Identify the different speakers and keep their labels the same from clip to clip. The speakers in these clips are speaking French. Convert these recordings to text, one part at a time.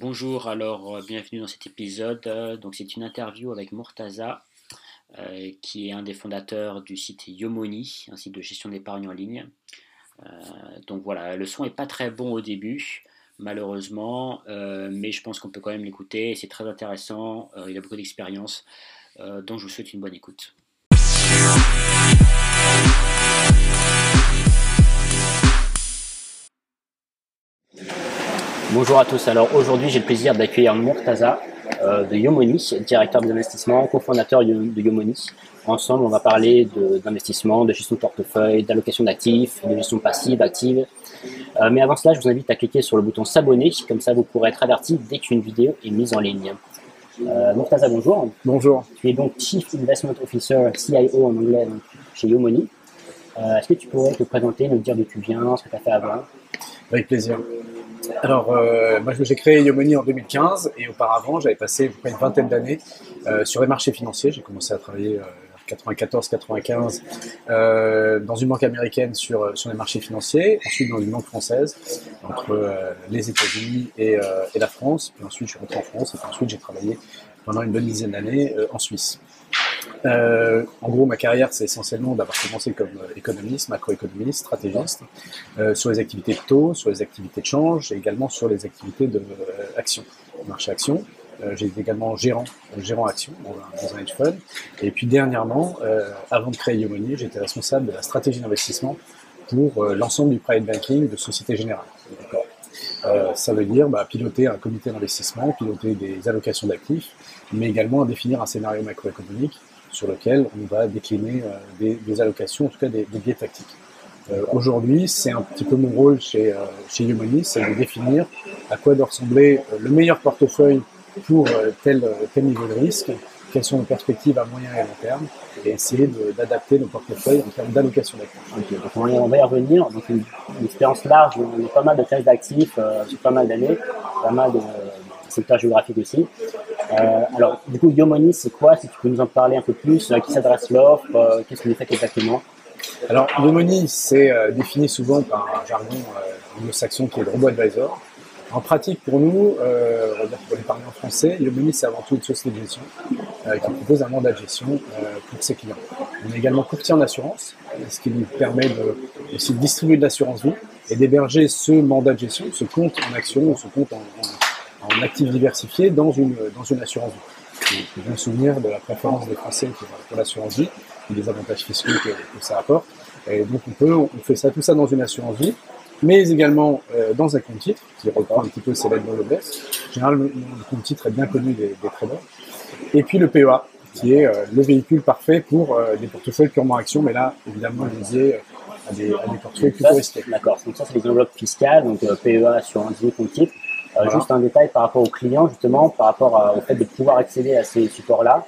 Speaker 1: Bonjour, alors euh, bienvenue dans cet épisode. Euh, c'est une interview avec Murtaza, euh, qui est un des fondateurs du site Yomoni, un site de gestion d'épargne en ligne. donc voilà, le son est pas très bon au début, malheureusement, mais je pense qu'on peut quand même l'écouter. C'est très intéressant, il a beaucoup d'expérience, donc je vous souhaite une bonne écoute. Bonjour à tous. Alors aujourd'hui, j'ai le plaisir d'accueillir Murtaza euh, de Yomoni, directeur des investissements, cofondateur de Yomoni. Ensemble, on va parler d'investissement, de, gestion de portefeuille, d'allocation d'actifs, de gestion passive, active. Euh, mais avant cela, je vous invite à cliquer sur le bouton s'abonner, comme ça vous pourrez être averti dès qu'une vidéo est mise en ligne. Euh, Murtaza, bonjour.
Speaker 2: Bonjour.
Speaker 1: Tu es donc Chief Investment Officer, CIO en anglais, chez Yomoni. Euh, est-ce que tu pourrais te présenter, nous dire d'où tu viens, ce que tu as fait avant?
Speaker 2: Avec plaisir. Alors, euh, moi, j'ai créé Yomoni en 2015 et auparavant, j'avais passé près une vingtaine d'années euh, sur les marchés financiers. J'ai commencé à travailler en 94-95 dans une banque américaine sur, sur les marchés financiers, ensuite dans une banque française entre les États-Unis et, et, la France. Puis ensuite, je suis rentré en France et puis ensuite, j'ai travaillé pendant une bonne dizaine d'années en Suisse. Euh, en gros, ma carrière, c'est essentiellement d'avoir commencé comme euh, économiste, macroéconomiste, stratégiste, euh, sur les activités de taux, sur les activités de change et également sur les activités de action, marché action. J'ai été également gérant, gérant action dans un, hedge fund. Et puis dernièrement, avant de créer Yomoni, j'étais responsable de la stratégie d'investissement pour l'ensemble du private banking de Société Générale. ça veut dire bah, piloter un comité d'investissement, piloter des allocations d'actifs, mais également définir un scénario macroéconomique sur lequel on va décliner euh, des, allocations, en tout cas des, biais tactiques. Euh, aujourd'hui, c'est un petit peu mon rôle chez, euh, chez c'est de définir à quoi doit ressembler le meilleur portefeuille pour tel, tel niveau de risque, quelles sont nos perspectives à moyen et long terme, et essayer d'adapter nos portefeuilles en termes d'allocation d'actifs.
Speaker 1: on va y revenir. Donc une, expérience large, on a pas mal de classes d'actifs sur pas mal d'années, pas mal de secteurs géographiques aussi. Euh, alors, du coup, Yomoni, c'est quoi Si tu peux nous en parler un peu plus, à qui s'adresse l'offre euh, Qu'est-ce que vous faites exactement?
Speaker 2: Alors, Yomoni, c'est euh, défini souvent par un jargon anglo-saxon qui est le robot advisor. En pratique, pour nous, pour les parlants français, Yomoni, c'est avant tout une société de gestion qui propose un mandat de gestion pour ses clients. On est également courtier en assurance, ce qui nous permet de, aussi de distribuer de l'assurance vie et d'héberger ce mandat de gestion, ce compte en action ou ce compte en en actifs diversifiés dans une, dans une assurance vie. Je me souvenir de la préférence des Français pour, l'assurance vie et des avantages fiscaux que, ça apporte. Et donc on peut, on fait ça, tout ça dans une assurance vie, mais également euh, dans un compte titre qui reprend un petit peu ses lettres de noblesse. En général, le, compte titre est bien connu des, des traders. Et puis le PEA, qui est euh, le véhicule parfait pour euh, des portefeuilles purement actions, mais là, évidemment, lié à des, à des portefeuilles plutôt risqués.
Speaker 1: D'accord, donc ça, c'est les enveloppes fiscales, donc PEA, assurance vie, compte titre. Euh, juste un détail par rapport aux clients, justement, par rapport au fait de pouvoir accéder à ces supports-là,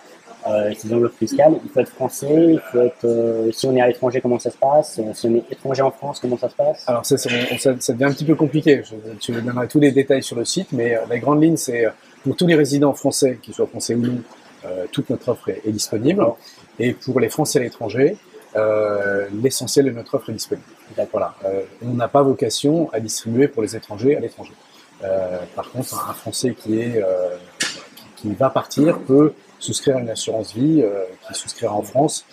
Speaker 1: euh, ces enveloppes fiscales. Il faut être français, il faut être, euh, si on est à l'étranger, comment ça se passe? Si on est étranger en France, comment ça se passe?
Speaker 2: Alors ça, ça, ça, devient un petit peu compliqué. Je, je donnerai tous les détails sur le site, mais la grande ligne, c'est pour tous les résidents français, qu'ils soient français ou non, toute notre offre est, disponible. Et pour les Français à l'étranger, l'essentiel de notre offre est disponible. Voilà. on n'a pas vocation à distribuer pour les étrangers à l'étranger. Euh, par contre, un Français qui est euh, qui va partir peut souscrire une assurance vie euh, qui souscrira en France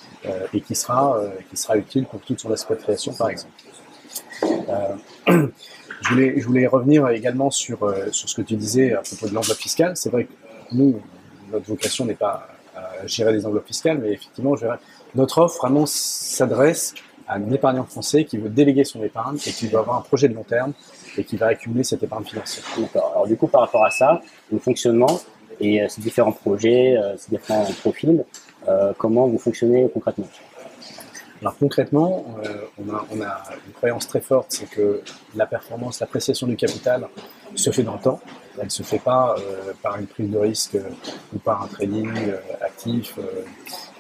Speaker 2: et qui sera qui sera utile pour toute son expatriation, par exemple. je voulais je voulais revenir également sur sur ce que tu disais à propos de l'enveloppe fiscale. C'est vrai que nous notre vocation n'est pas à gérer les enveloppes fiscales, mais effectivement, notre offre vraiment s'adresse à un épargnant français qui veut déléguer son épargne et qui veut avoir un projet de long terme et qui va accumuler cette épargne financière.
Speaker 1: Alors du coup, par rapport à ça, le fonctionnement et euh, ces différents projets, euh, ces différents profils, euh, comment vous fonctionnez concrètement?
Speaker 2: Alors concrètement, on, a, une croyance très forte, c'est que la performance, l'appréciation du capital se fait dans le temps. Elle ne se fait pas par une prise de risque ou par un trading actif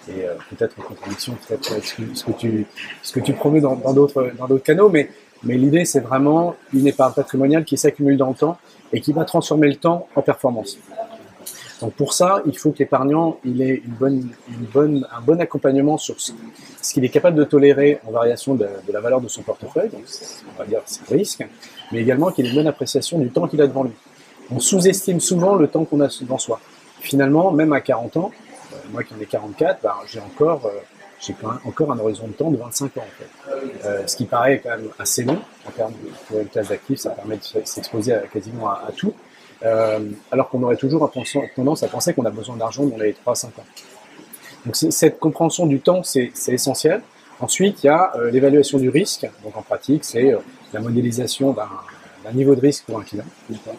Speaker 2: et peut-être en contradiction peut-être ce que tu, ce que tu promets dans d'autres dans d'autres canaux, mais mais l'idée, c'est vraiment une épargne patrimoniale qui s'accumule dans le temps et qui va transformer le temps en performance. Donc pour ça, il faut que l'épargnant ait une bonne, une bonne, un bon accompagnement sur ce, qu'il est capable de tolérer en variation de, la valeur de son portefeuille, donc on va dire ses risques, mais également qu'il ait une bonne appréciation du temps qu'il a devant lui. on sous-estime souvent le temps qu'on a devant soi. Finalement, même à 40 ans, euh, moi qui en ai 44, bah, j'ai encore, euh, j'ai encore un horizon de temps de 25 ans. En fait. ce qui paraît quand même assez long en termes de, pour d'actifs, ça permet de s'exposer quasiment à, tout. alors qu'on aurait toujours tendance à penser qu'on a besoin d'argent dans les 3-5 ans. Donc cette compréhension du temps, c'est essentiel. Ensuite, il y a l'évaluation du risque. Donc en pratique, c'est la modélisation d'un niveau de risque pour un client.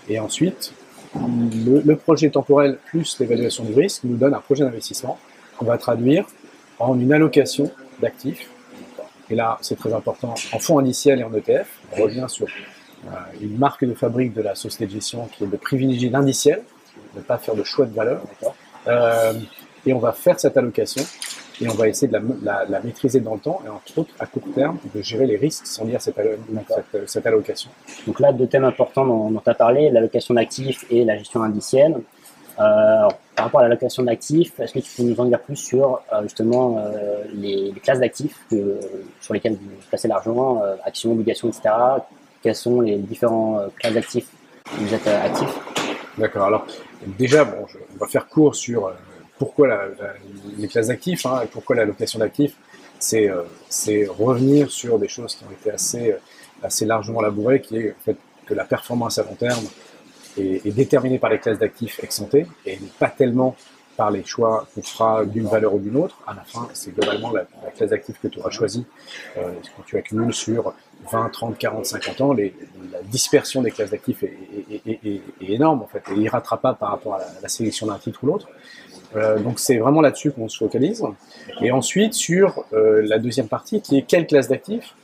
Speaker 2: Et ensuite, le, projet temporel plus l'évaluation du risque nous donne un projet d'investissement qu'on va traduire en une allocation d'actifs. Et là, c'est très important, en fonds indiciels et en ETF. On revient sur euh, une marque de fabrique de la société de gestion qui est de privilégier l'indiciel, de ne pas faire de choix de valeur. Euh, et on va faire cette allocation et on va essayer de la, maîtriser dans le temps et entre autres à court terme de gérer les risques sans lire cette, cette, allocation.
Speaker 1: Donc là, deux thèmes importants dont, tu as parlé, l'allocation d'actifs et la gestion indicienne. Euh, par rapport à l'allocation d'actifs, est-ce que tu peux nous en dire plus sur euh, justement euh, les, classes d'actifs sur lesquelles vous placez l'argent, actions, obligations, etc. Quelles sont les différents classes d'actifs où vous êtes actifs?
Speaker 2: D'accord. Alors déjà, on va faire court sur pourquoi les classes d'actifs, hein, pourquoi l'allocation d'actifs, c'est revenir sur des choses qui ont été assez, largement labourées, qui est fait, que la performance à long terme est, déterminée par les classes d'actifs ex et pas tellement par les choix qu'on fera d'une valeur ou d'une autre. À la fin, c'est globalement la, classe d'actifs que tu auras choisie. Euh, quand tu accumules sur 20, 30, 40, 50 ans, la dispersion des classes d'actifs est, énorme en fait, et irrattrapable par rapport à la, la sélection d'un titre ou l'autre. Euh, donc c'est vraiment là-dessus qu'on se focalise. Et ensuite sur euh, la deuxième partie qui est quelle classe d'actifs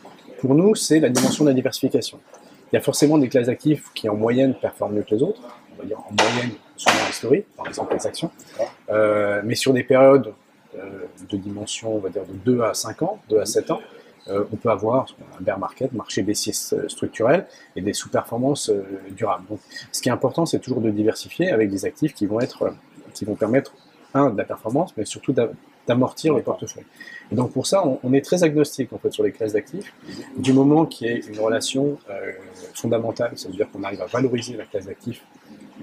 Speaker 2: Pour nous, c'est la dimension de la diversification. Il y a forcément des classes d'actifs qui en moyenne performent mieux que les autres, on va dire en moyenne souvent historique, par exemple les actions, euh, mais sur des périodes euh, de dimension, on va dire de 2 à 5 ans, 2 à 7 ans, euh, on peut avoir un bear market, marché baissier structurel et des sous-performances durables. Donc, ce qui est important, c'est toujours de diversifier avec des actifs qui vont être, qui vont permettre de la performance, mais surtout d'amortir le portefeuille. Et donc pour ça, on, est très agnostique en fait sur les classes d'actifs, du moment qu'il y ait une relation euh, fondamentale, c'est-à-dire qu'on arrive à valoriser la classe d'actifs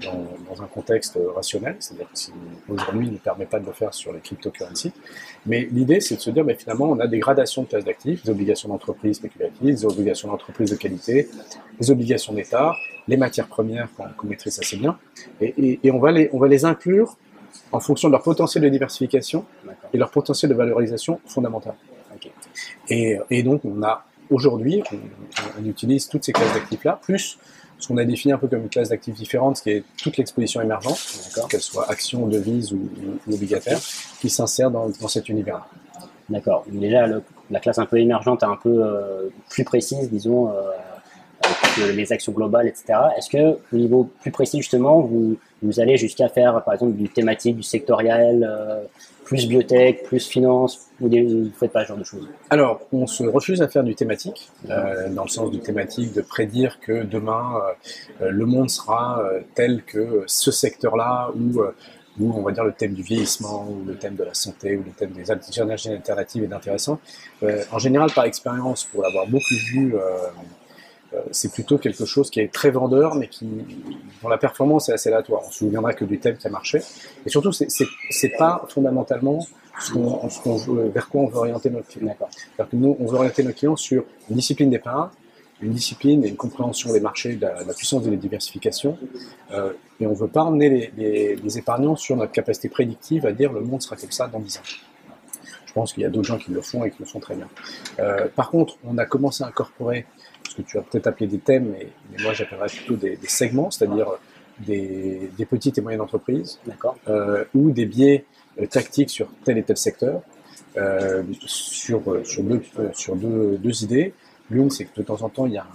Speaker 2: dans, un contexte rationnel, c'est-à-dire que si aujourd'hui ne permet pas de le faire sur les cryptocurrencies. Mais l'idée, c'est de se dire, mais finalement, on a des gradations de classes d'actifs, des obligations d'entreprise spéculatives, des obligations d'entreprise de qualité, des obligations d'État, les matières premières qu'on maîtrise assez bien, et, et, on, va les, on va les inclure en fonction de leur potentiel de diversification et leur potentiel de valorisation fondamental. Et, et, donc, on a aujourd'hui, on, utilise toutes ces classes d'actifs-là, plus ce qu'on a défini un peu comme une classe d'actifs différente, ce qui est toute l'exposition émergente, qu'elle soit action, devise ou, ou obligataire, qui s'insère dans, dans, cet univers-là.
Speaker 1: D'accord. Déjà, la classe un peu émergente est un peu euh, plus précise, disons, euh, avec les actions globales, etc. Est-ce que, au niveau plus précis, justement, vous, vous allez jusqu'à faire, par exemple, du thématique, du sectoriel, euh, plus biotech, plus finance, vous ne faites pas ce genre de choses?
Speaker 2: Alors, on se refuse à faire du thématique, euh, dans le sens du thématique, de prédire que demain, euh, le monde sera tel que ce secteur-là, ou où on va dire le thème du vieillissement, ou le thème de la santé, ou le thème des énergies alternatives est intéressant. en général, par expérience, pour l'avoir beaucoup vu c'est plutôt quelque chose qui est très vendeur, mais qui, dont la performance est assez aléatoire. On se souviendra que du thème qui a marché. Et surtout, c'est, pas fondamentalement vers quoi on veut orienter notre client. C'est-à-dire nous, on veut orienter nos clients sur une discipline d'épargne, une discipline et une compréhension des marchés, de la, puissance de la diversification. Euh, et on ne veut pas emmener les, épargnants sur notre capacité prédictive à dire le monde sera comme ça dans 10 ans. Je pense qu'il y a d'autres gens qui le font et qui le font très bien. Euh, par contre, on a commencé à incorporer ce que tu as peut-être appelé des thèmes, mais, moi j'appellerais plutôt des, segments, c'est-à-dire des, petites et moyennes entreprises, euh, ou des biais euh, tactiques sur tel et tel secteur, euh, sur, sur, deux, sur deux, deux idées. L'une, c'est que de temps en temps, il y a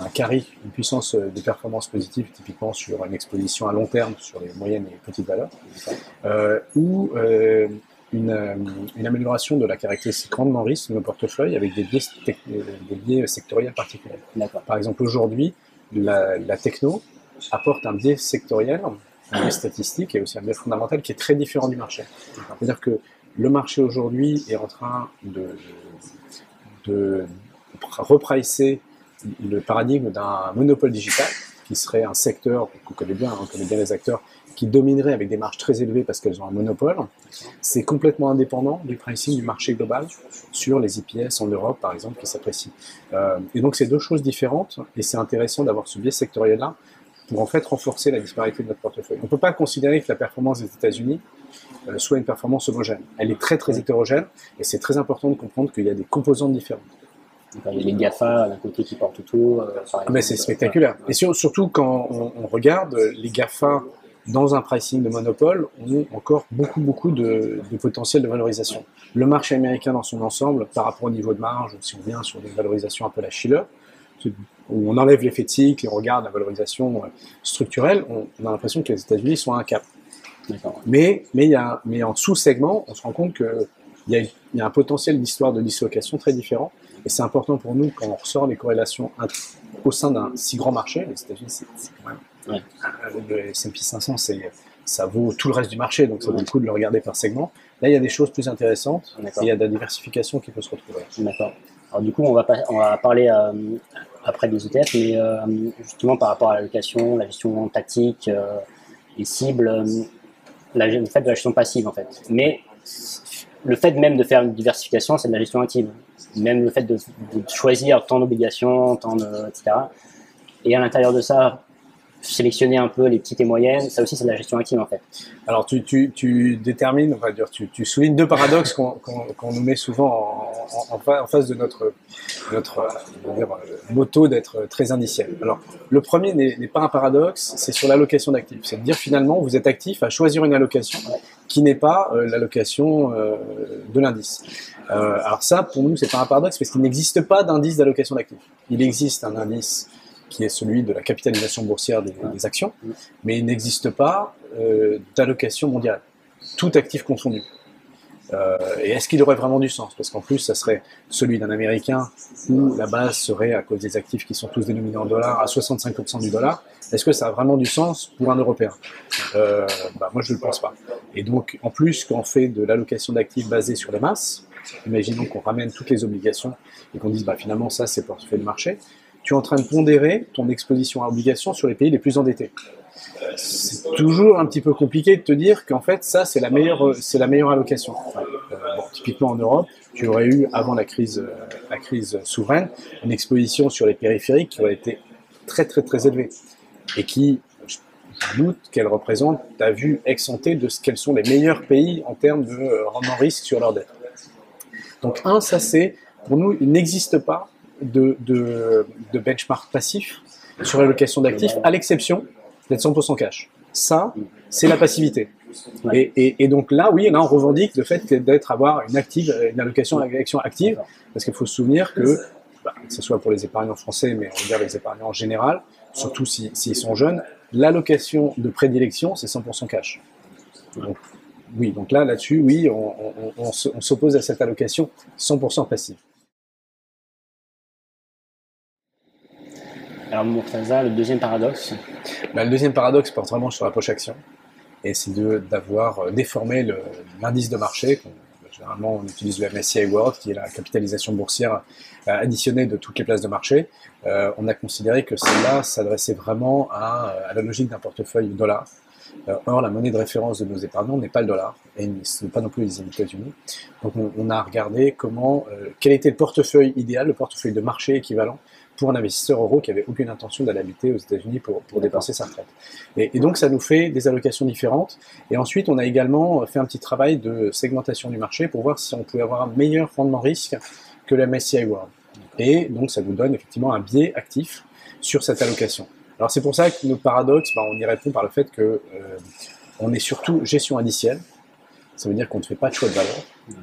Speaker 2: un, un carry, une puissance de performance positive, typiquement sur une exposition à long terme sur les moyennes et petites valeurs, ou euh, une, amélioration de la caractéristique rendement risque de nos portefeuilles avec des biais, des biais sectoriels particuliers. Par exemple, aujourd'hui, la, techno apporte un biais sectoriel, un biais statistique et aussi un biais fondamental qui est très différent du marché. C'est-à-dire que le marché aujourd'hui est en train de, de repricer le paradigme d'un monopole digital qui serait un secteur qu'on connaît bien, on connaît bien les acteurs, qui dominerait avec des marges très élevées parce qu'elles ont un monopole. C'est complètement indépendant du pricing du marché global sur les IPS en Europe, par exemple, qui s'apprécient. Euh, et donc, c'est deux choses différentes et c'est intéressant d'avoir ce biais sectoriel-là pour en fait renforcer la disparité de notre portefeuille. On ne peut pas considérer que la performance des États-Unis euh, soit une performance homogène. Elle est très très hétérogène et c'est très important de comprendre qu'il y a des composantes différentes.
Speaker 3: il y a les GAFA d'un côté qui portent tout. Euh,
Speaker 2: ah, mais c'est spectaculaire. Et surtout quand on, regarde les GAFA dans un pricing de monopole, ont encore beaucoup beaucoup de, potentiel de valorisation. Le marché américain dans son ensemble, par rapport au niveau de marge, si on vient sur des valorisations un peu la Schiller, où on enlève l'effet de cycle et on regarde la valorisation euh, structurelle, on, a l'impression que les États-Unis sont à un cap. Mais, mais, il y a, mais en sous-segment, on se rend compte qu'il y, a, y a un potentiel d'histoire de dislocation très différent. Et c'est important pour nous quand on ressort les corrélations au sein d'un si grand marché. Les États-Unis, c'est quand même. Le SP 500, ça vaut tout le reste du marché, donc ça vaut le coup de le regarder par segment. Là, il y a des choses plus intéressantes. Et il y a de la diversification qui peut se retrouver.
Speaker 3: D'accord. Alors du coup, on va, on va parler euh, après des ETF, mais euh, justement par rapport à l'allocation, la gestion tactique, euh, les cibles, le fait de la gestion passive en fait. Mais le fait même de faire une diversification, c'est de la gestion active. Même le fait de, choisir tant d'obligations, tant de, etc. Et à l'intérieur de ça, sélectionner un peu les petites et moyennes, ça aussi c'est de la gestion active en fait.
Speaker 2: Alors tu, tu, détermines, on va dire, tu, soulignes deux paradoxes qu'on nous met souvent en, face de notre, notre dire, moto d'être très indiciel. Alors le premier n'est pas un paradoxe, c'est sur l'allocation d'actifs. C'est de dire finalement vous êtes actif à choisir une allocation qui n'est pas euh, l'allocation euh, de l'indice. Euh, alors ça pour nous c'est pas un paradoxe parce qu'il n'existe pas d'indice d'allocation d'actifs. Il existe un indice qui est celui de la capitalisation boursière des, actions, mais il n'existe pas euh, d'allocation mondiale, tout actif confondu. Euh, et est-ce qu'il aurait vraiment du sens? Parce qu'en plus, ça serait celui d'un Américain où la base serait, à cause des actifs qui sont tous dénominés en dollars, à 65% du dollar. Est-ce que ça a vraiment du sens pour un Européen? Euh, bah, Moi, je ne le pense pas. Et donc, en plus, quand on fait de l'allocation d'actifs basée sur les masses, imaginons qu'on ramène toutes les obligations et qu'on dise bah, finalement ça, c'est portefeuille de marché, tu es en train de pondérer ton exposition à obligations sur les pays les plus endettés. C'est toujours un petit peu compliqué de te dire qu'en fait, ça, c'est la meilleure, c'est la meilleure allocation. Euh, typiquement en Europe, tu aurais eu, avant la crise, euh, la crise souveraine, une exposition sur les périphériques qui aurait été très, très, très élevée. Et qui, je doute qu'elle représente ta vue ex de ce quels sont les meilleurs pays en termes de euh, rendement risque sur leur dette. Donc, un, ça c'est, pour nous, il n'existe pas de, de, benchmark passif sur l'allocation d'actifs, à l'exception d'être 100% cash. Ça, c'est la passivité. Et, et, donc là, oui, là, on revendique le fait d'être avoir une active, une allocation action active, parce qu'il faut se souvenir que, bah, que ce soit pour les épargnants français, mais on regarde les épargnants en général, surtout s'ils sont jeunes, l'allocation de prédilection, c'est 100% cash. Donc, oui, donc là, là-dessus, oui, on, on s'oppose à cette allocation 100% passive.
Speaker 3: Alors Murtaza, le deuxième paradoxe
Speaker 2: bah, Le deuxième paradoxe porte vraiment sur la poche action. Et c'est d'avoir euh, déformé l'indice de marché. Généralement, on utilise le MSCI World, qui est la capitalisation boursière euh, additionnée de toutes les places de marché. Euh, on a considéré que celle-là s'adressait vraiment à, à, la logique d'un portefeuille dollar. or, la monnaie de référence de nos épargnants n'est pas le dollar, et ce n'est pas non plus les États-Unis. Donc, on, a regardé comment, quel était le portefeuille idéal, le portefeuille de marché équivalent pour un investisseur euro qui avait aucune intention d'aller habiter aux États-Unis pour, dépenser sa retraite. Et, donc ça nous fait des allocations différentes. Et ensuite, on a également fait un petit travail de segmentation du marché pour voir si on pouvait avoir un meilleur rendement risque que la MSCI World. Et donc ça nous donne effectivement un biais actif sur cette allocation. Alors c'est pour ça que notre paradoxe, bah, on y répond par le fait que euh, on est surtout gestion indicielle, ça veut dire qu'on ne fait pas de choix de valeur.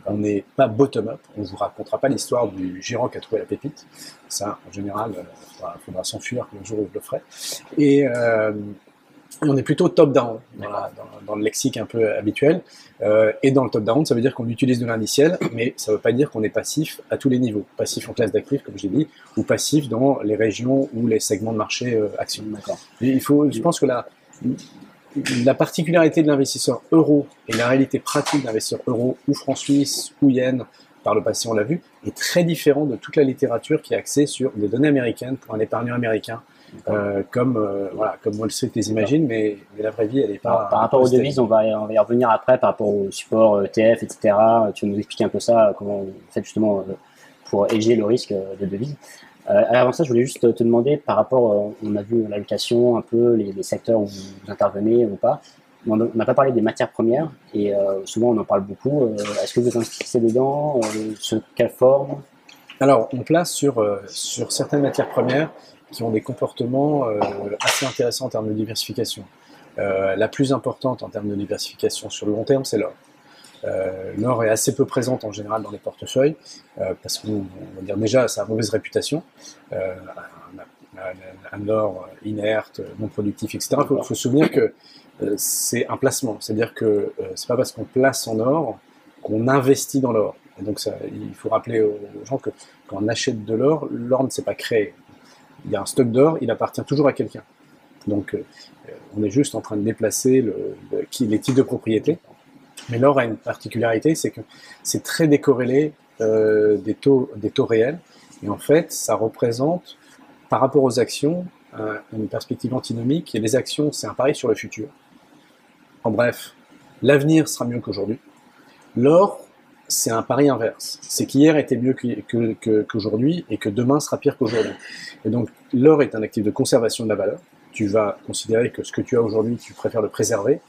Speaker 2: On n'est pas bottom-up. On ne vous racontera pas l'histoire du gérant qui a trouvé la pépite. Ça, en général, il euh, faudra, s'enfuir le jour où je le ferai. Et euh, on est plutôt top-down dans, le lexique un peu habituel. Euh, et dans le top-down, ça veut dire qu'on utilise de l'indiciel, mais ça ne veut pas dire qu'on est passif à tous les niveaux. Passif en classe d'actifs, comme j'ai dit, ou passif dans les régions ou les segments de marché euh, actions. Il faut, je pense que là, la particularité de l'investisseur euro et la réalité pratique de l'investisseur euro ou franc suisse ou yen, par le passé on l'a vu, est très différent de toute la littérature qui est axée sur des données américaines pour un épargnant américain euh, comme, euh, voilà, comme Wall Street les imagine, mais, mais la vraie vie, elle n'est pas.
Speaker 3: par rapport aux devises, on va, on va y revenir après, par rapport au support ETF, etc. Tu vas nous expliquer un peu ça, comment vous faites justement pour éger le risque de devises? Avant ça, je voulais juste te demander, par rapport, on a vu l'allocation, un peu les, secteurs où vous intervenez ou pas. On n'a pas parlé des matières premières et souvent on en parle beaucoup. Est-ce que vous investissez dedans Sous quelle forme?
Speaker 2: Alors, on place sur, euh, sur certaines matières premières qui ont des comportements euh, assez intéressants en termes de diversification. Euh, la plus importante en termes de diversification sur le long terme, c'est l'or. L'or est assez peu présente en général dans les portefeuilles parce qu'on va dire déjà ça a mauvaise réputation. un, or inerte, non productif, etc. Il faut, se souvenir que c'est un placement, c'est-à-dire que c'est pas parce qu'on place en or qu'on investit dans l'or. Donc il faut rappeler aux gens que quand on achète de l'or, l'or ne s'est pas créé. Il y a un stock d'or, il appartient toujours à quelqu'un. Donc euh, on est juste en train de déplacer le, les types de propriété. Mais l'or a une particularité, c'est que c'est très décorrélé euh, des, taux, des taux réels. Et en fait, ça représente, par rapport aux actions, une perspective antinomique. Et les actions, c'est un pari sur le futur. En bref, l'avenir sera mieux qu'aujourd'hui. L'or, c'est un pari inverse. C'est qu'hier était mieux qu'aujourd'hui et que demain sera pire qu'aujourd'hui. Et donc, l'or est un actif de conservation de la valeur. Tu vas considérer que ce que tu as aujourd'hui, tu préfères le préserver,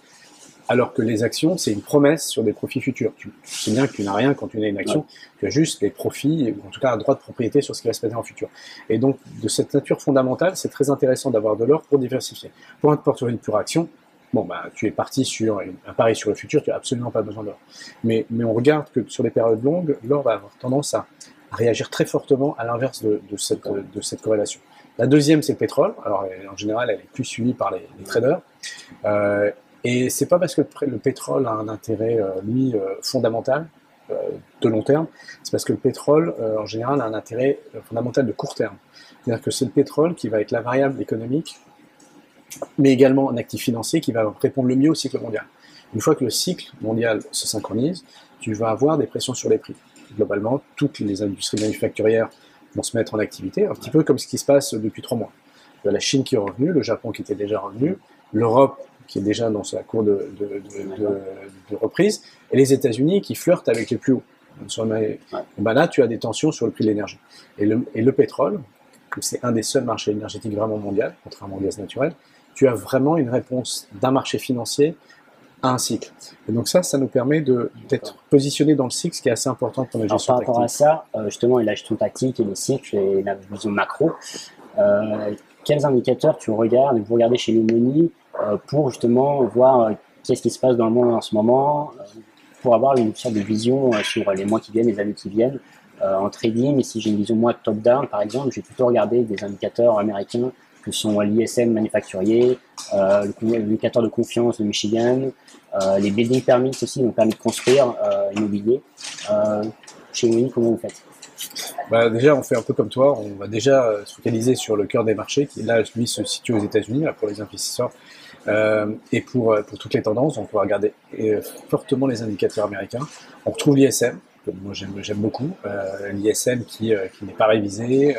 Speaker 2: alors que les actions, c'est une promesse sur des profits futurs. Tu, sais bien que tu n'as rien quand tu as une action, tu as juste les profits, ou en tout cas un droit de propriété sur ce qui va se passer en futur. Et donc, de cette nature fondamentale, c'est très intéressant d'avoir de l'or pour diversifier. Pour un portefeuille pure action, bon, bah, tu es parti sur un pari sur le futur, tu n'as absolument pas besoin d'or. Mais, mais on regarde que sur les périodes longues, l'or va avoir tendance à, réagir très fortement à l'inverse de, cette, de cette corrélation. La deuxième, c'est le pétrole. Alors, en général, elle est plus suivie par les, traders. Euh, et c'est pas parce que le pétrole a un intérêt, euh, lui, euh, fondamental, euh, de long terme, c'est parce que le pétrole, en général, a un intérêt fondamental de court terme. C'est-à-dire que c'est le pétrole qui va être la variable économique mais également un actif financier qui va répondre le mieux au cycle mondial. Une fois que le cycle mondial se synchronise, tu vas avoir des pressions sur les prix. Globalement, toutes les industries manufacturières vont se mettre en activité, un petit peu comme ce qui se passe depuis trois mois. La Chine qui est revenue, le Japon qui était déjà revenu, l'Europe qui est déjà dans sa cour de, reprise, et les États-Unis qui flirtent avec les plus hauts. Ben là, tu as des tensions sur le prix de l'énergie. Et le, et le pétrole, c'est un des seuls marchés énergétiques vraiment mondiaux, contrairement au gaz naturel, tu as vraiment une réponse d'un marché financier à un cycle. Et donc ça, ça nous permet d'être positionné dans le cycle, ce qui est assez important pour la gestion
Speaker 3: Alors, Par rapport à ça, euh, justement, la gestion tactique et les cycles et la vision macro, euh, quels indicateurs tu regardes, vous regardez chez euh, pour justement voir qu'est-ce qui se passe dans le monde en ce moment, pour avoir une sorte de vision sur les mois qui viennent, les années qui viennent. en trading, si j'ai une vision moins top-down, par exemple, je vais plutôt regarder des indicateurs américains que sont l'ISM manufacturier, euh, l'indicateur de confiance de Michigan, euh, les building permits aussi, donc permis de construire euh, immobilier. chez Winnie, comment vous faites?
Speaker 2: Bah, déjà, on fait un peu comme toi. On va déjà se focaliser sur le cœur des marchés, qui là, lui, se situe aux États-Unis pour les investisseurs. Et pour, pour toutes les tendances, on peut regarder fortement les indicateurs américains. On retrouve l'ISM, que moi j'aime beaucoup. L'ISM qui, qui n'est pas révisé,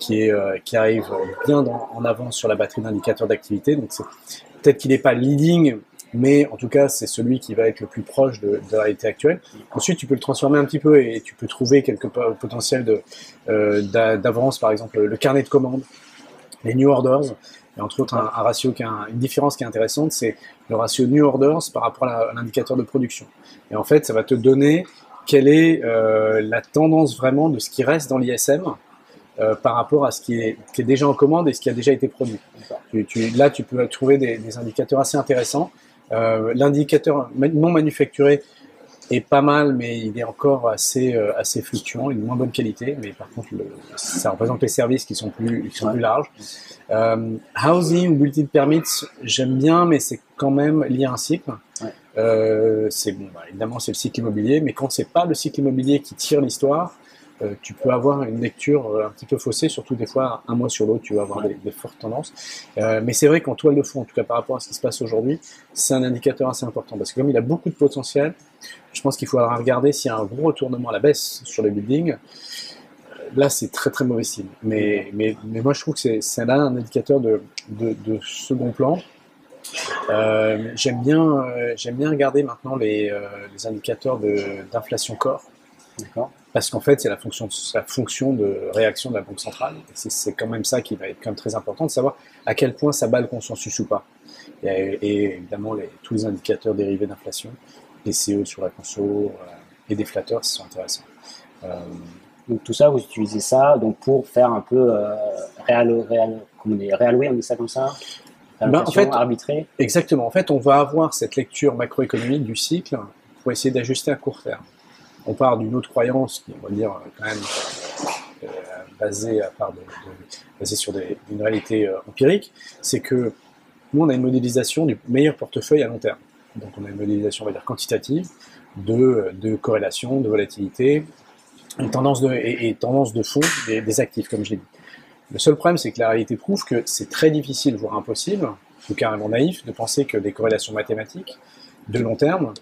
Speaker 2: qui, est, euh, qui arrive bien en avance sur la batterie d'indicateurs d'activité. Donc peut-être qu'il n'est pas leading, mais en tout cas c'est celui qui va être le plus proche de, la réalité actuelle. Ensuite, tu peux le transformer un petit peu et tu peux trouver quelques potentiels euh, d'avance, par exemple le carnet de commandes, les new orders. Et entre autres, un, ratio qui une différence qui est intéressante, c'est le ratio new orders par rapport à l'indicateur de production. Et en fait, ça va te donner quelle est euh, la tendance vraiment de ce qui reste dans l'ISM euh, par rapport à ce qui est, déjà en commande et ce qui a déjà été produit. Là, tu peux trouver des, indicateurs assez intéressants. Euh, l'indicateur non manufacturé est pas mal, mais il est encore assez, euh, assez fluctuant, une moins bonne qualité, mais par contre, ça représente les services qui sont plus, qui sont plus larges. housing ou building permits, j'aime bien, mais c'est quand même lié à un cycle. c'est bon, bah, évidemment, c'est le cycle immobilier, mais quand c'est pas le cycle immobilier qui tire l'histoire, euh, tu peux avoir une lecture euh, un petit peu faussée, surtout des fois, un mois sur l'autre, tu vas avoir des, fortes tendances. Euh, mais c'est vrai qu'en toile de fond, en tout cas par rapport à ce qui se passe aujourd'hui, c'est un indicateur assez important parce que comme il a beaucoup de potentiel, je pense qu'il faudra regarder s'il y a un gros retournement à la baisse sur les buildings. là, c'est très très mauvais signe. Mais, mais, mais moi, je trouve que c'est, là un indicateur de, de, de second plan. Euh, j'aime bien, euh, j'aime bien regarder maintenant les, euh, les indicateurs d'inflation corps. Parce qu'en fait, c'est la fonction, la fonction de réaction de la Banque centrale. C'est, c'est quand même ça qui va être quand même très important, de savoir à quel point ça bat le consensus ou pas. Et, et évidemment, les, tous les indicateurs dérivés d'inflation, PCE sur la conso euh, et des flatteurs, sont intéressants. Euh,
Speaker 3: Donc tout ça, vous utilisez ça donc pour faire un peu euh, réallo- comment on dit, réallouer, on dit ça comme ça?
Speaker 2: Ben, en fait-
Speaker 3: arbitrer.
Speaker 2: Exactement. En fait, on va avoir cette lecture macroéconomique du cycle pour essayer d'ajuster à court terme. On part d'une autre croyance qui, on va dire, quand même euh, basée, à part de, de- basée sur des- une réalité euh, empirique, c'est que nous, on a une modélisation du meilleur portefeuille à long terme. Donc, on a une modélisation, on va dire, quantitative de, de corrélation, de volatilité, une tendance de, et, et tendance de fond des, actifs, comme je l'ai dit. Le seul problème, c'est que la réalité prouve que c'est très difficile, voire impossible, ou carrément naïf, de penser que des corrélations mathématiques de long terme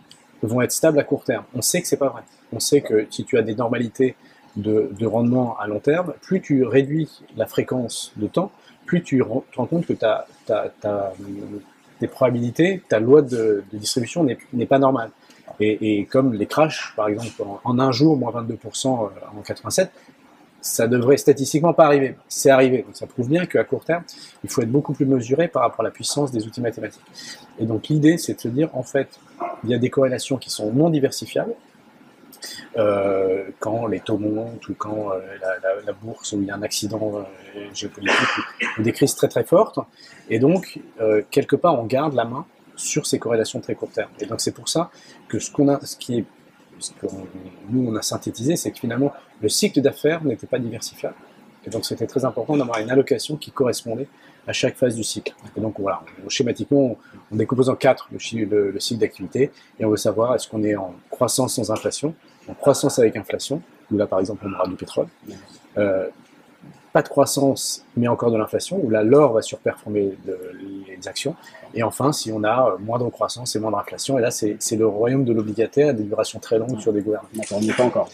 Speaker 2: vont être stables à court terme. On sait que c'est pas vrai. On sait que si tu as des normalités de, de rendement à long terme, plus tu réduis la fréquence de temps, plus tu te rends compte que ta, ta, ta, tes probabilités, ta loi de, distribution n'est pas normale. Et, comme les crashs, par exemple, en, un jour, moins 22% en 87, ça devrait statistiquement pas arriver. C'est arrivé. Donc ça prouve bien qu'à court terme, il faut être beaucoup plus mesuré par rapport à la puissance des outils mathématiques. Et donc l'idée, c'est de se dire, en fait, il y a des corrélations qui sont non diversifiables. Euh, quand les taux montent ou quand euh, la, bourse où il y a un accident euh, géopolitique ou, ou des crises très très fortes. Et donc, quelque part, on garde la main sur ces corrélations très court terme. Et donc c'est pour ça que ce qu'on a, ce qui est, que nous on a synthétisé, c'est que finalement le cycle d'affaires n'était pas diversifiable. Et donc c'était très important d'avoir une allocation qui correspondait à chaque phase du cycle. Donc voilà, schématiquement, on, on décompose en quatre le cycle d'activité et on veut savoir est-ce qu'on est en croissance sans inflation, en croissance avec inflation, où là par exemple on aura du pétrole, euh, pas de croissance mais encore de l'inflation, où là l'or va surperformer le- les actions, et enfin si on a euh, moindre croissance et moindre inflation, et là c'est le royaume de l'obligataire, des durations très longues sur des gouvernements.
Speaker 3: On n'y est pas encore.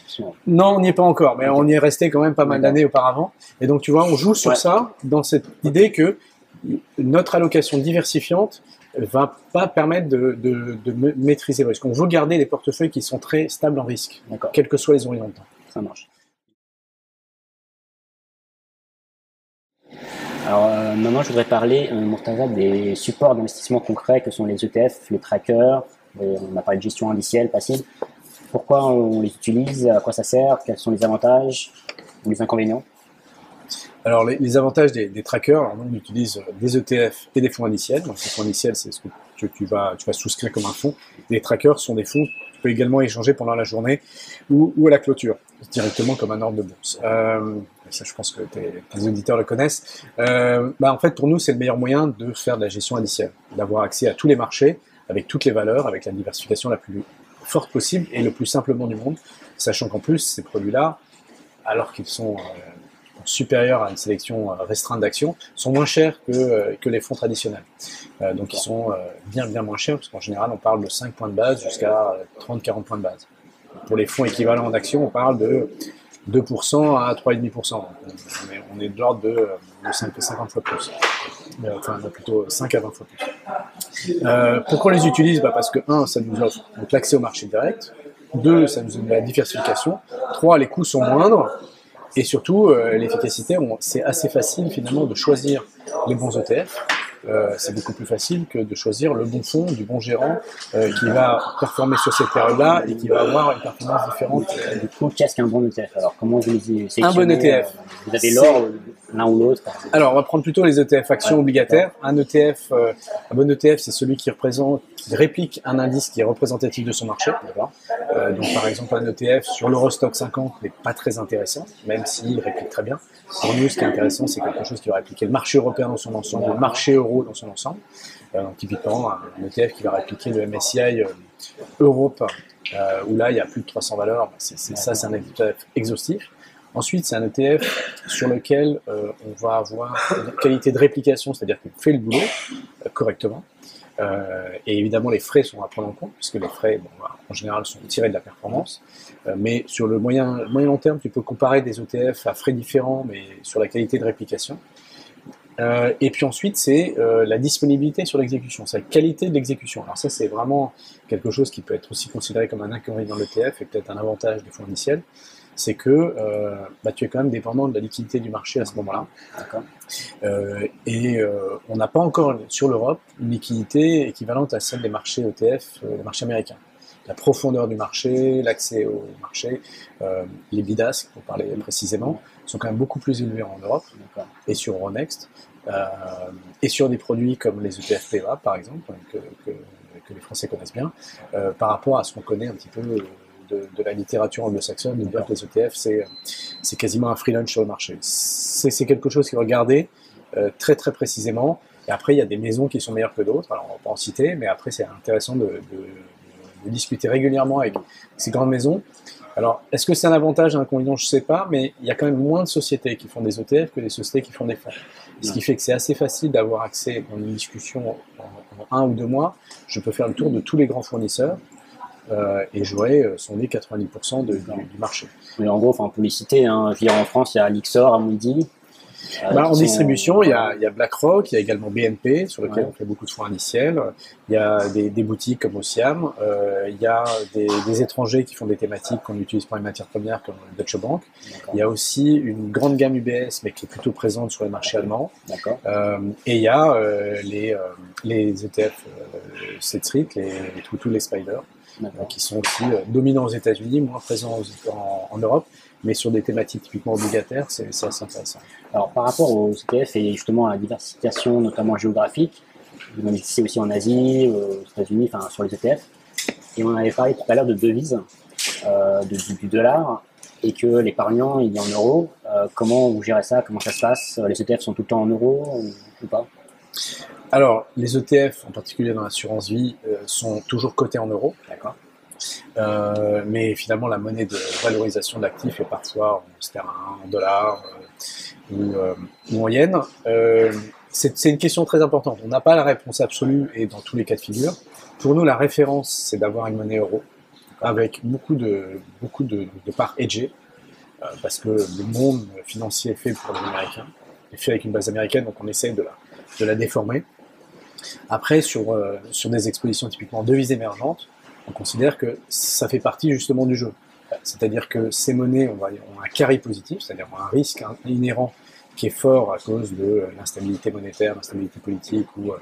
Speaker 2: Non, on n'y est pas encore, mais on y est resté quand même pas mal d'années auparavant. Et donc, tu vois, on joue sur
Speaker 3: Ouais.
Speaker 2: ça, dans cette idée que notre allocation diversifiante va pas permettre de, de- de ma- maîtriser le risque. On veut garder des portefeuilles qui sont très stables en risque, quels que soient les horizons de temps.
Speaker 3: ça marche. Alors euh, maintenant, je voudrais parler, euh, Murtaza, des supports d'investissement concrets que sont les ETF, les trackers. on a parlé de gestion indicielle, passive. Pourquoi on les utilise? À quoi ça sert? Quels sont les avantages ou les inconvénients?
Speaker 2: Alors, les, avantages des, trackers, on utilise euh, des ETF et des fonds indiciels. Donc, les fonds indiciels, c'est ce que tu, vas, souscrire comme un fonds. Les trackers sont des fonds que tu peux également échanger pendant la journée ou, à la clôture, directement comme un ordre de bourse. Euh, ça, je pense que tes, auditeurs le connaissent. Euh, bah, en fait, pour nous, c'est le meilleur moyen de faire de la gestion indicielle, d'avoir accès à tous les marchés, avec toutes les valeurs, avec la diversification la plus forte possible et le plus simplement du monde, sachant qu'en plus, ces produits-là, alors qu'ils sont supérieurs à une sélection euh, restreinte d'actions, sont moins chers que, euh, que les fonds traditionnels. Euh, donc ils sont bien bien moins chers, parce qu'en général on parle de 5 points de base jusqu'à 30-40 points de base. Pour les fonds équivalents en actions, on parle de 2% à 3,5%. Donc, On est, de l'ordre de, euh, de 5 à 50 fois plus. Enfin, plutôt 5 à 20 fois plus. Euh, pourquoi on les utilise? Bah Parce que, un, ça nous offre l'accès au marché direct. Deux, ça nous donne la diversification. Trois, les coûts sont moindres. Et surtout, euh, l'efficacité, c'est assez facile finalement de choisir les bons ETF. Euh, c'est beaucoup plus facile que de choisir le bon fonds, du bon gérant, euh, qui va performer sur cette période-là et qui va avoir une performance différente.
Speaker 3: Du coup, qu'est-ce qu'un bon ETF Alors, comment vous les
Speaker 2: Un bon ETF.
Speaker 3: Vous avez l'or, l'un ou l'autre?
Speaker 2: Alors, on va prendre plutôt les ETF actions obligataires. Un ETF, euh, un bon ETF, c'est celui qui représente, qui réplique un indice qui est représentatif de son marché. Euh, donc, par exemple, un ETF sur l'Eurostock 50 n'est pas très intéressant, même s'il réplique très bien. Pour nous, ce qui est intéressant, c'est quelque chose qui va répliquer le marché européen dans son ensemble, le marché euro dans son ensemble. Euh, donc, typiquement, un ETF qui va répliquer le MSCI euh, Europe, euh, où là, il y a plus de 300 valeurs. C'est, c'est- ça, c'est un ETF exhaustif. Ensuite, c'est un ETF sur lequel euh, on va avoir une qualité de réplication, c'est-à-dire qu'on fait le boulot euh, correctement. Euh, et évidemment, les frais sont à prendre en compte, puisque les frais, bon, bah, en général, sont tirés de la performance. Euh, mais sur le moyen, moyen long terme, tu peux comparer des ETF à frais différents, mais sur la qualité de réplication. Euh, et puis ensuite, c'est euh, la disponibilité sur l'exécution, c'est la qualité de l'exécution. Alors ça, c'est vraiment quelque chose qui peut être aussi considéré comme un inconvénient dans l'ETF et peut-être un avantage des fonds. C'est que euh, bah, tu es quand même dépendant de la liquidité du marché à ce moment-là. Et on n'a pas encore sur l'Europe une liquidité équivalente à celle des marchés ETF, des marchés américains. La profondeur du marché, l'accès au marché, euh, les bidas, pour parler précisément, sont quand même beaucoup plus élevés en Europe et sur Euronext. Euh, et sur des produits comme les ETF PEA, par exemple, que, que, que les Français connaissent bien, euh, par rapport à ce qu'on connaît un petit peu de, de la littérature anglo-saxonne, de dire que les ETF, c'est, c'est quasiment un free lunch sur le marché. C'est, quelque chose qui est regardé euh, très très précisément. Et après, il y a des maisons qui sont meilleures que d'autres. Alors, on va pas en citer, mais après, c'est intéressant de, de, de discuter régulièrement avec ces grandes maisons. Alors, est-ce que c'est un avantage, un inconvénient? Je ne sais pas, mais il y a quand même moins de sociétés qui font des ETF que des sociétés qui font des fonds. Ce qui fait que c'est assez facile d'avoir accès dans une discussion en, en, un ou deux mois. Je peux faire le tour de tous les grands fournisseurs euh, et j'aurai euh, sondé 90% de, du, du, marché.
Speaker 3: Mais en gros, enfin, on peut les citer. Hein. Je veux dire, en France, il y a Lixor, Amundi,
Speaker 2: bah, en distribution, il y, a, il y, a, BlackRock, il y a également BNP, sur lequel ouais. on fait beaucoup de fonds indiciels. Il y a des, des boutiques comme Ociam. Euh, il y a des, des, étrangers qui font des thématiques qu'on utilise pour les matières premières, comme Deutsche Bank. Il y a aussi une grande gamme UBS, mais qui est plutôt présente sur les marchés allemands. Euh, et il y a euh, les, euh, les ETF euh, Street, les, les, tous les Spiders, qui sont aussi euh, dominants aux États-Unis, moins présents en, en Europe mais sur des thématiques typiquement obligataires, c'est assez intéressant.
Speaker 3: Alors, par rapport aux ETF et justement à la diversification, notamment géographique, vous investissez aussi en Asie, aux États-Unis, enfin sur les ETF, et on avait parlé tout à l'heure de devises, euh, de, du, du, dollar, et que l'épargnant, il est en euros. Euh, comment vous gérez ça? Comment ça se passe? Les ETF sont tout le temps en euros ou, ou pas?
Speaker 2: Alors, les ETF, en particulier dans l'assurance vie, euh, sont toujours cotés en euros.
Speaker 3: D'accord.
Speaker 2: Euh, mais finalement, la monnaie de valorisation de l'actif est parfois en sterling, en dollars euh, ou, euh, ou, en c'est une question très importante. On n'a pas la réponse absolue et dans tous les cas de figure. Pour nous, la référence, c'est d'avoir une monnaie euro avec beaucoup de, beaucoup de, parts hedgées, parce que le monde financier est fait pour les Américains, est fait avec une base américaine, donc on essaye de la, de la déformer. Après, sur, sur des expositions typiquement devises émergentes, on considère que ça fait partie justement du jeu. C'est-à-dire que ces monnaies ont un carry positif, c'est-à-dire un risque inhérent qui est fort à cause de l'instabilité monétaire, l'instabilité politique, ou,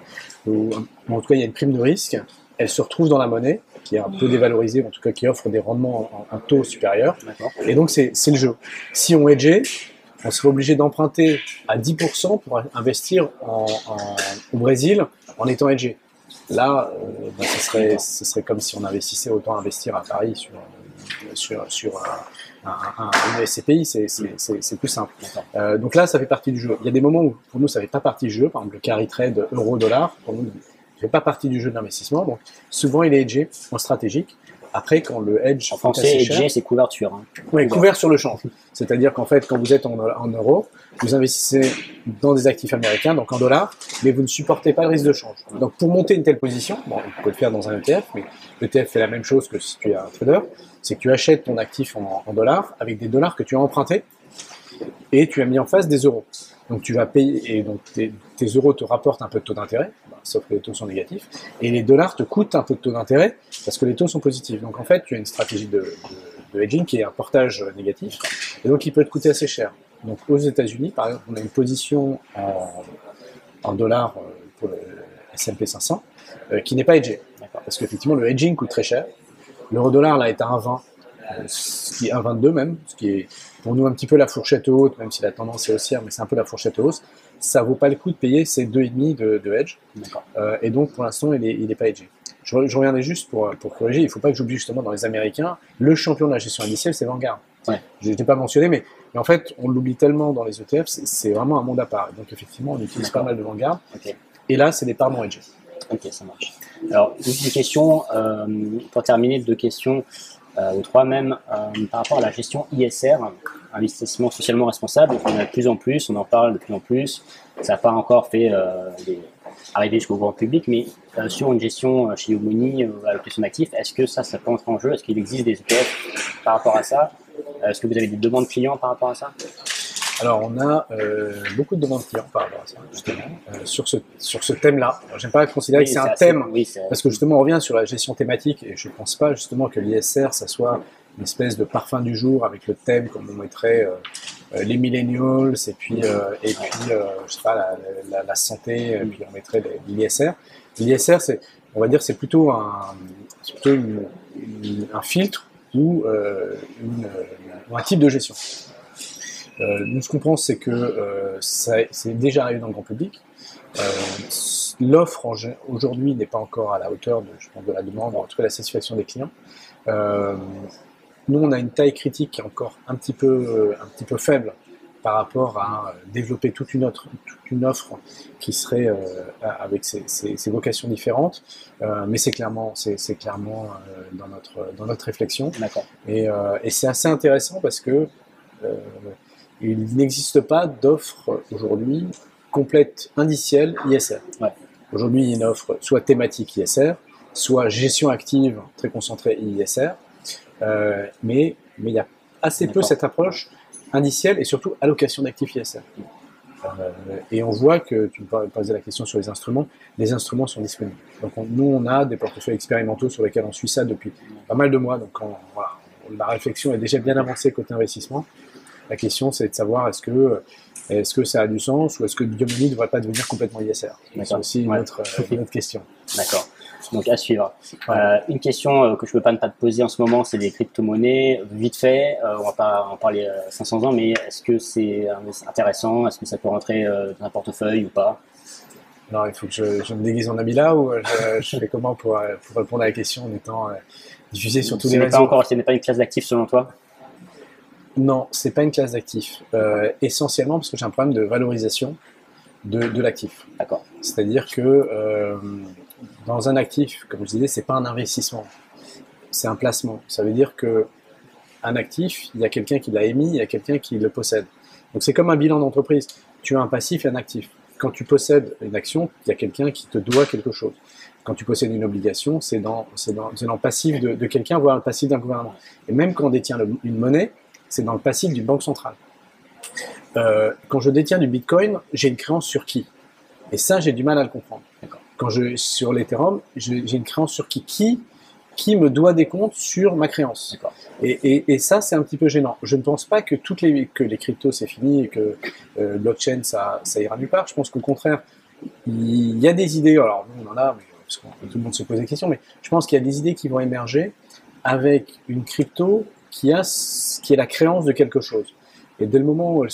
Speaker 2: ou, en tout cas il y a une prime de risque. Elle se retrouve dans la monnaie, qui est un peu dévalorisée, en tout cas qui offre des rendements en, en taux supérieurs. Et donc c'est le jeu. Si on hedgeait, on serait obligé d'emprunter à 10% pour investir en, en, au Brésil en étant hedgé. Là, euh, ben, ce, serait, ce serait comme si on investissait autant investir à Paris sur, sur, sur un, un, un, SCPI, c'est plus simple. Euh, donc là, ça fait partie du jeu. Il y a des moments où pour nous, ça fait pas partie du jeu. Par exemple, le carry trade euro-dollar, pour nous, ne fait pas partie du jeu d'investissement. Donc souvent, il est hedgé en stratégique. Après, quand le hedge.
Speaker 3: En français, hedgé, c'est couverture. Hein.
Speaker 2: Oui, couvert sur le change. C'est-à-dire qu'en fait, quand vous êtes en, en, euros, vous investissez dans des actifs américains, donc en dollars, mais vous ne supportez pas le risque de change. Donc pour monter une telle position, bon, vous pouvez le faire dans un ETF, mais l'ETF fait la même chose que si tu es un trader, c'est que tu achètes ton actif en, en dollars avec des dollars que tu as empruntés et tu as mis en face des euros. Donc tu vas payer, et donc tes, tes euros te rapportent un peu de taux d'intérêt, sauf que les taux sont négatifs, et les dollars te coûtent un peu de taux d'intérêt parce que les taux sont positifs. Donc en fait, tu as une stratégie de, hedging qui est un portage négatif, et donc il peut te coûter assez cher. Donc aux États-Unis, par exemple, on a une position en, dollars pour le S&P 500 euh, qui n'est pas hedgée, parce qu'effectivement le hedging coûte très cher. L'euro-dollar là est à 1,20, euh, ce qui est 1,22 même, ce qui est pour nous un petit peu la fourchette haute, même si la tendance est haussière, mais c'est un peu la fourchette hausse. Ça vaut pas le coup de payer ces 2,5 de, de hedge. Euh, et donc pour l'instant, il n'est il est pas hedgé. Je, je, reviendrai juste pour, pour corriger, il ne faut pas que j'oublie justement dans les Américains, le champion de la gestion indicielle, c'est Vanguard.
Speaker 3: Ouais.
Speaker 2: Je ne l'ai pas mentionné, mais, mais, en fait, on l'oublie tellement dans les ETF, c'est vraiment un monde à part. Donc effectivement, on utilise pas mal de Vanguard.
Speaker 3: Okay.
Speaker 2: Et là, c'est des parts non hedgées.
Speaker 3: Ok, ça marche. Alors, juste une question, euh, pour terminer, deux questions, euh, ou trois même, euh, par rapport à la gestion ISR, investissement socialement responsable, on a de plus en plus, on en parle de plus en plus, ça n'a pas encore fait euh, des, arriver jusqu'au grand public, mais sur une gestion chez Yomoni, allocation d'actifs, est-ce que ça, ça peut entrer en jeu? Est-ce qu'il existe des ETF par rapport à ça? Est-ce que vous avez des demandes clients par rapport à ça?
Speaker 2: Alors, on a euh, beaucoup de demandes clients par rapport à ça, justement, euh, sur ce, sur ce thème-là. J'aime pas considérer que c'est un thème, parce que justement, on revient sur la gestion thématique, et je ne pense pas justement que l'ISR, ça soit une espèce de parfum du jour avec le thème comme on mettrait euh, les millennials, et puis, et puis je sais pas, la, la, santé, et puis on mettrait l'ISR. L'ISR, c'est, on va dire, c'est plutôt un, plutôt un filtre ou une, un type de gestion. Euh, nous, ce qu'on pense, c'est que euh, c'est déjà arrivé dans le grand public. Euh, l'offre aujourd'hui n'est pas encore à la hauteur de, je pense, de la demande, en tout cas la satisfaction des clients. nous, on a une taille critique qui est encore un petit peu, un petit peu faible par rapport à développer toute une, autre, toute une offre qui serait avec ses, vocations différentes. mais c'est clairement, c'est clairement dans, notre, dans notre réflexion. Et, et c'est assez intéressant parce que il n'existe pas d'offre aujourd'hui complète indicielle ISR. Aujourd'hui, il y a une offre soit thématique ISR, soit gestion active très concentrée ISR, euh, mais, mais il y a assez peu cette approche indicielle et surtout allocation d'actifs ISR. Euh, et on voit que, tu me posais la question sur les instruments, les instruments sont disponibles. Donc nous, on a des portefeuilles expérimentaux sur lesquels on suit ça depuis pas mal de mois. Donc la réflexion est déjà bien avancée côté investissement. La question, c'est de savoir est-ce que, est que ça a du sens ou est-ce que Diomini ne devrait pas devenir complètement ISR C'est aussi une, autre, question.
Speaker 3: D'accord. Donc à suivre. Euh, une question euh, que je ne peux pas ne pas te poser en ce moment, c'est les crypto-monnaies. Vite fait, euh, on va pas en parler 500 ans, mais est-ce que c'est intéressant? Est-ce que ça peut rentrer dans un portefeuille ou pas?
Speaker 2: Alors il faut que je, me déguise en là ou je, fais comment pour, pour, répondre à la question en étant diffusé sur tous les réseaux
Speaker 3: pas encore, Ce n'est pas une classe d'actifs selon toi?
Speaker 2: Non, c'est pas une classe d'actifs. Euh, essentiellement parce que j'ai un problème de valorisation de, l'actif.
Speaker 3: D'accord.
Speaker 2: C'est-à-dire que euh, dans un actif, comme je disais, c'est pas un investissement, c'est un placement. Ça veut dire que un actif, il y a quelqu'un qui l'a émis, il y a quelqu'un qui le possède. Donc c'est comme un bilan d'entreprise. Tu as un passif et un actif. Quand tu possèdes une action, il y a quelqu'un qui te doit quelque chose. Quand tu possèdes une obligation, c'est dans, dans, le passif de, quelqu'un, voire le passif d'un gouvernement. Et même quand on détient une monnaie, c'est dans le passif d'une banque centrale. Euh, quand je détiens du Bitcoin, j'ai une créance sur qui? Et ça, j'ai du mal à le comprendre. Quand je sur l'Ethereum, j'ai une créance sur qui? Qui qui me doit des comptes sur ma créance? Et, ça, c'est un petit peu gênant. Je ne pense pas que toutes les que les cryptos c'est fini et que euh, blockchain ça, ça ira nulle part. Je pense qu'au contraire, il y a des idées. Alors nous on en a, mais, parce que tout le monde se pose des questions, mais je pense qu'il y a des idées qui vont émerger avec une crypto qui, a, qui est la créance de quelque chose. Et dès le moment où,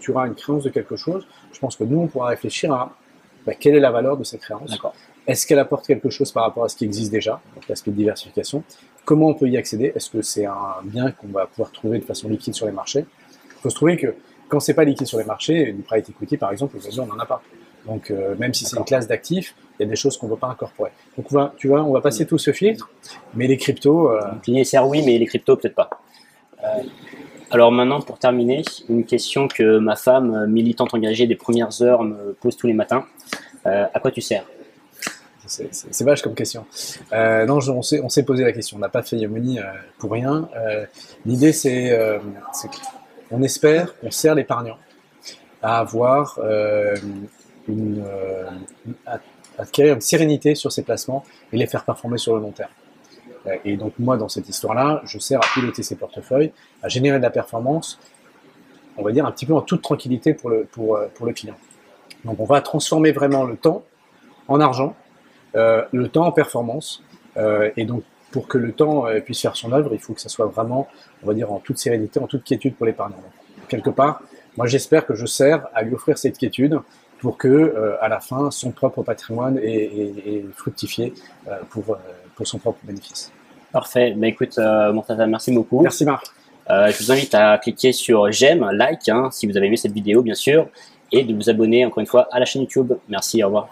Speaker 2: tu auras une créance de quelque chose, je pense que nous, on pourra réfléchir à bah, quelle est la valeur de cette créance. Est-ce qu'elle apporte quelque chose par rapport à ce qui existe déjà, donc l'aspect de diversification? Comment on peut y accéder? Est-ce que c'est un bien qu'on va pouvoir trouver de façon liquide sur les marchés? Il faut se trouver que quand c'est pas liquide sur les marchés, du private equity par exemple, aujourd'hui on n'en a pas. Donc euh, même si c'est une classe d'actifs, il y a des choses qu'on ne veut pas incorporer. Donc on va, tu vois, on va passer tout ce filtre, mais les cryptos. Euh...
Speaker 3: l'ISR oui, mais les cryptos peut-être pas. Euh, alors maintenant, pour terminer, une question que ma femme, euh, militante engagée des premières heures, me pose tous les matins. Euh, à quoi tu sers?
Speaker 2: C'est vache comme question. non, on s'est posé la question. On n'a pas fait Yomoni pour rien. L'idée, c'est qu'on espère qu'on sert l'épargnant à avoir acquérir une sérénité sur ses placements et les faire performer sur le long terme. Et donc moi, dans cette histoire-là, je sers à piloter ces portefeuilles, à générer de la performance, on va dire un petit peu en toute tranquillité pour le, pour, euh, pour le client. Donc on va transformer vraiment le temps en argent, euh, le temps en performance. Euh, et donc pour que le temps puisse faire son œuvre, il faut que ça soit vraiment, on va dire, en toute sérénité, en toute quiétude pour l'épargnant. Quelque part, moi j'espère que je sers à lui offrir cette quiétude pour que, à la fin, son propre patrimoine est, fructifié pour, pour son propre bénéfice.
Speaker 3: Parfait. Bah, écoute, euh, merci beaucoup.
Speaker 2: Merci Marc.
Speaker 3: Euh, je vous invite à cliquer sur j'aime, like, hein, si vous avez aimé cette vidéo, bien sûr, et de vous abonner encore une fois à la chaîne YouTube. Merci, au revoir.